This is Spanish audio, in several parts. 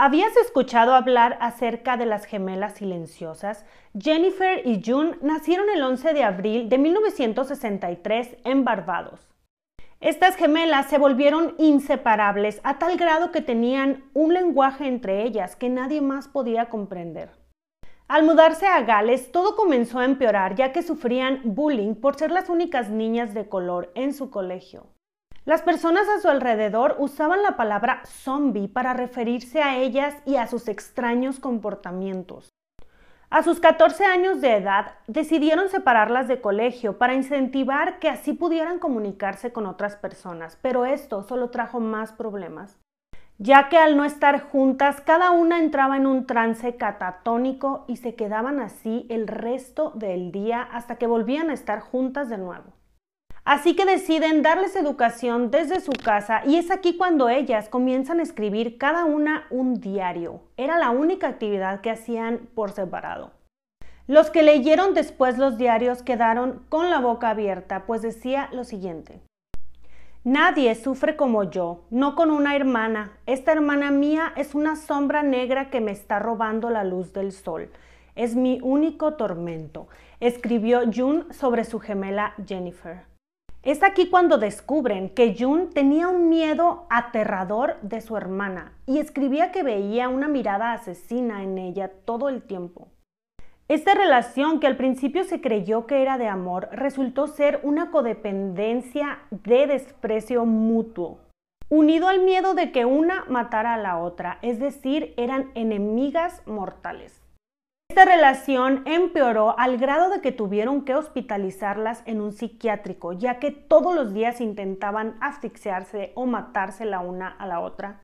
¿Habías escuchado hablar acerca de las gemelas silenciosas? Jennifer y June nacieron el 11 de abril de 1963 en Barbados. Estas gemelas se volvieron inseparables a tal grado que tenían un lenguaje entre ellas que nadie más podía comprender. Al mudarse a Gales, todo comenzó a empeorar ya que sufrían bullying por ser las únicas niñas de color en su colegio. Las personas a su alrededor usaban la palabra zombie para referirse a ellas y a sus extraños comportamientos. A sus 14 años de edad decidieron separarlas de colegio para incentivar que así pudieran comunicarse con otras personas, pero esto solo trajo más problemas, ya que al no estar juntas cada una entraba en un trance catatónico y se quedaban así el resto del día hasta que volvían a estar juntas de nuevo. Así que deciden darles educación desde su casa y es aquí cuando ellas comienzan a escribir cada una un diario. Era la única actividad que hacían por separado. Los que leyeron después los diarios quedaron con la boca abierta, pues decía lo siguiente. Nadie sufre como yo, no con una hermana. Esta hermana mía es una sombra negra que me está robando la luz del sol. Es mi único tormento, escribió June sobre su gemela Jennifer. Es aquí cuando descubren que June tenía un miedo aterrador de su hermana y escribía que veía una mirada asesina en ella todo el tiempo. Esta relación que al principio se creyó que era de amor resultó ser una codependencia de desprecio mutuo, unido al miedo de que una matara a la otra, es decir, eran enemigas mortales. Esta relación empeoró al grado de que tuvieron que hospitalizarlas en un psiquiátrico, ya que todos los días intentaban asfixiarse o matarse la una a la otra.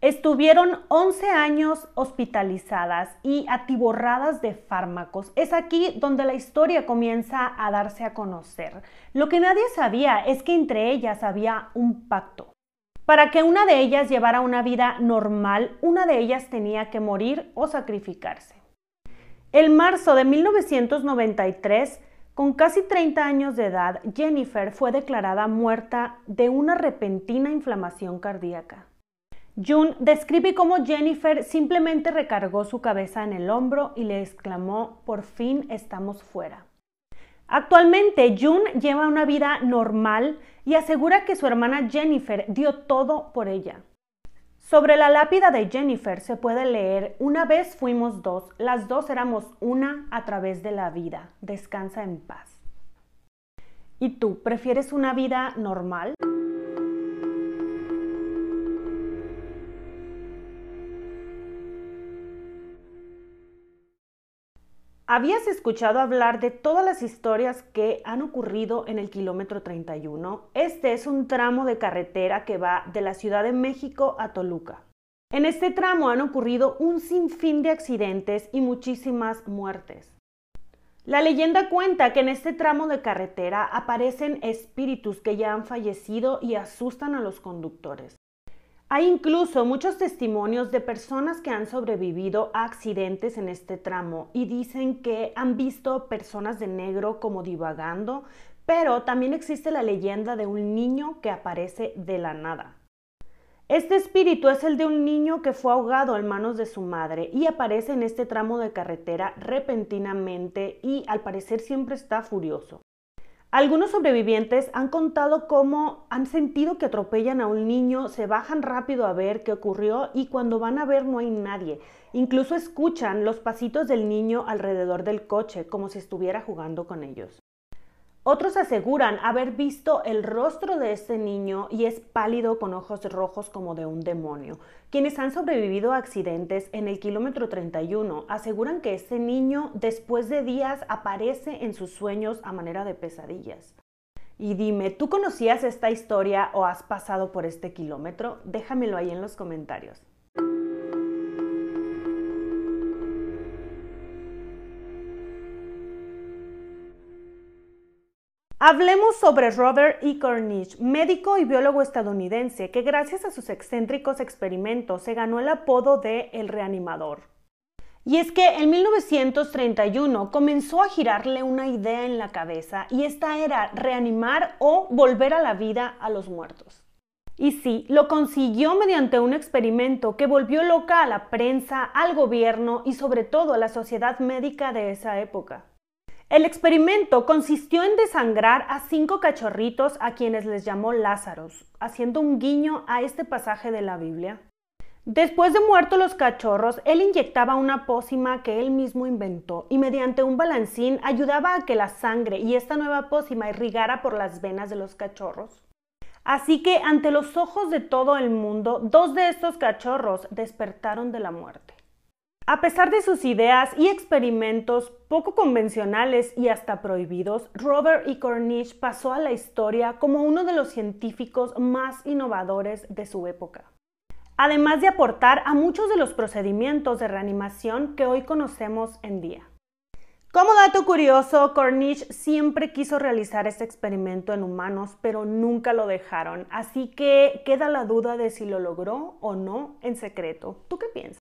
Estuvieron 11 años hospitalizadas y atiborradas de fármacos. Es aquí donde la historia comienza a darse a conocer. Lo que nadie sabía es que entre ellas había un pacto. Para que una de ellas llevara una vida normal, una de ellas tenía que morir o sacrificarse. El marzo de 1993, con casi 30 años de edad, Jennifer fue declarada muerta de una repentina inflamación cardíaca. June describe cómo Jennifer simplemente recargó su cabeza en el hombro y le exclamó, por fin estamos fuera. Actualmente, June lleva una vida normal y asegura que su hermana Jennifer dio todo por ella. Sobre la lápida de Jennifer se puede leer, una vez fuimos dos, las dos éramos una a través de la vida, descansa en paz. ¿Y tú prefieres una vida normal? ¿Habías escuchado hablar de todas las historias que han ocurrido en el kilómetro 31? Este es un tramo de carretera que va de la Ciudad de México a Toluca. En este tramo han ocurrido un sinfín de accidentes y muchísimas muertes. La leyenda cuenta que en este tramo de carretera aparecen espíritus que ya han fallecido y asustan a los conductores. Hay incluso muchos testimonios de personas que han sobrevivido a accidentes en este tramo y dicen que han visto personas de negro como divagando, pero también existe la leyenda de un niño que aparece de la nada. Este espíritu es el de un niño que fue ahogado en manos de su madre y aparece en este tramo de carretera repentinamente y al parecer siempre está furioso. Algunos sobrevivientes han contado cómo han sentido que atropellan a un niño, se bajan rápido a ver qué ocurrió y cuando van a ver no hay nadie. Incluso escuchan los pasitos del niño alrededor del coche como si estuviera jugando con ellos. Otros aseguran haber visto el rostro de este niño y es pálido con ojos rojos como de un demonio. Quienes han sobrevivido a accidentes en el kilómetro 31 aseguran que este niño después de días aparece en sus sueños a manera de pesadillas. Y dime, ¿tú conocías esta historia o has pasado por este kilómetro? Déjamelo ahí en los comentarios. Hablemos sobre Robert E. Cornish, médico y biólogo estadounidense que gracias a sus excéntricos experimentos se ganó el apodo de El Reanimador. Y es que en 1931 comenzó a girarle una idea en la cabeza y esta era reanimar o volver a la vida a los muertos. Y sí, lo consiguió mediante un experimento que volvió loca a la prensa, al gobierno y sobre todo a la sociedad médica de esa época. El experimento consistió en desangrar a cinco cachorritos a quienes les llamó Lázaros, haciendo un guiño a este pasaje de la Biblia. Después de muertos los cachorros, él inyectaba una pócima que él mismo inventó y mediante un balancín ayudaba a que la sangre y esta nueva pócima irrigara por las venas de los cachorros. Así que ante los ojos de todo el mundo, dos de estos cachorros despertaron de la muerte. A pesar de sus ideas y experimentos poco convencionales y hasta prohibidos, Robert E. Cornish pasó a la historia como uno de los científicos más innovadores de su época además de aportar a muchos de los procedimientos de reanimación que hoy conocemos en día. Como dato curioso, Cornish siempre quiso realizar este experimento en humanos, pero nunca lo dejaron, así que queda la duda de si lo logró o no en secreto. ¿Tú qué piensas?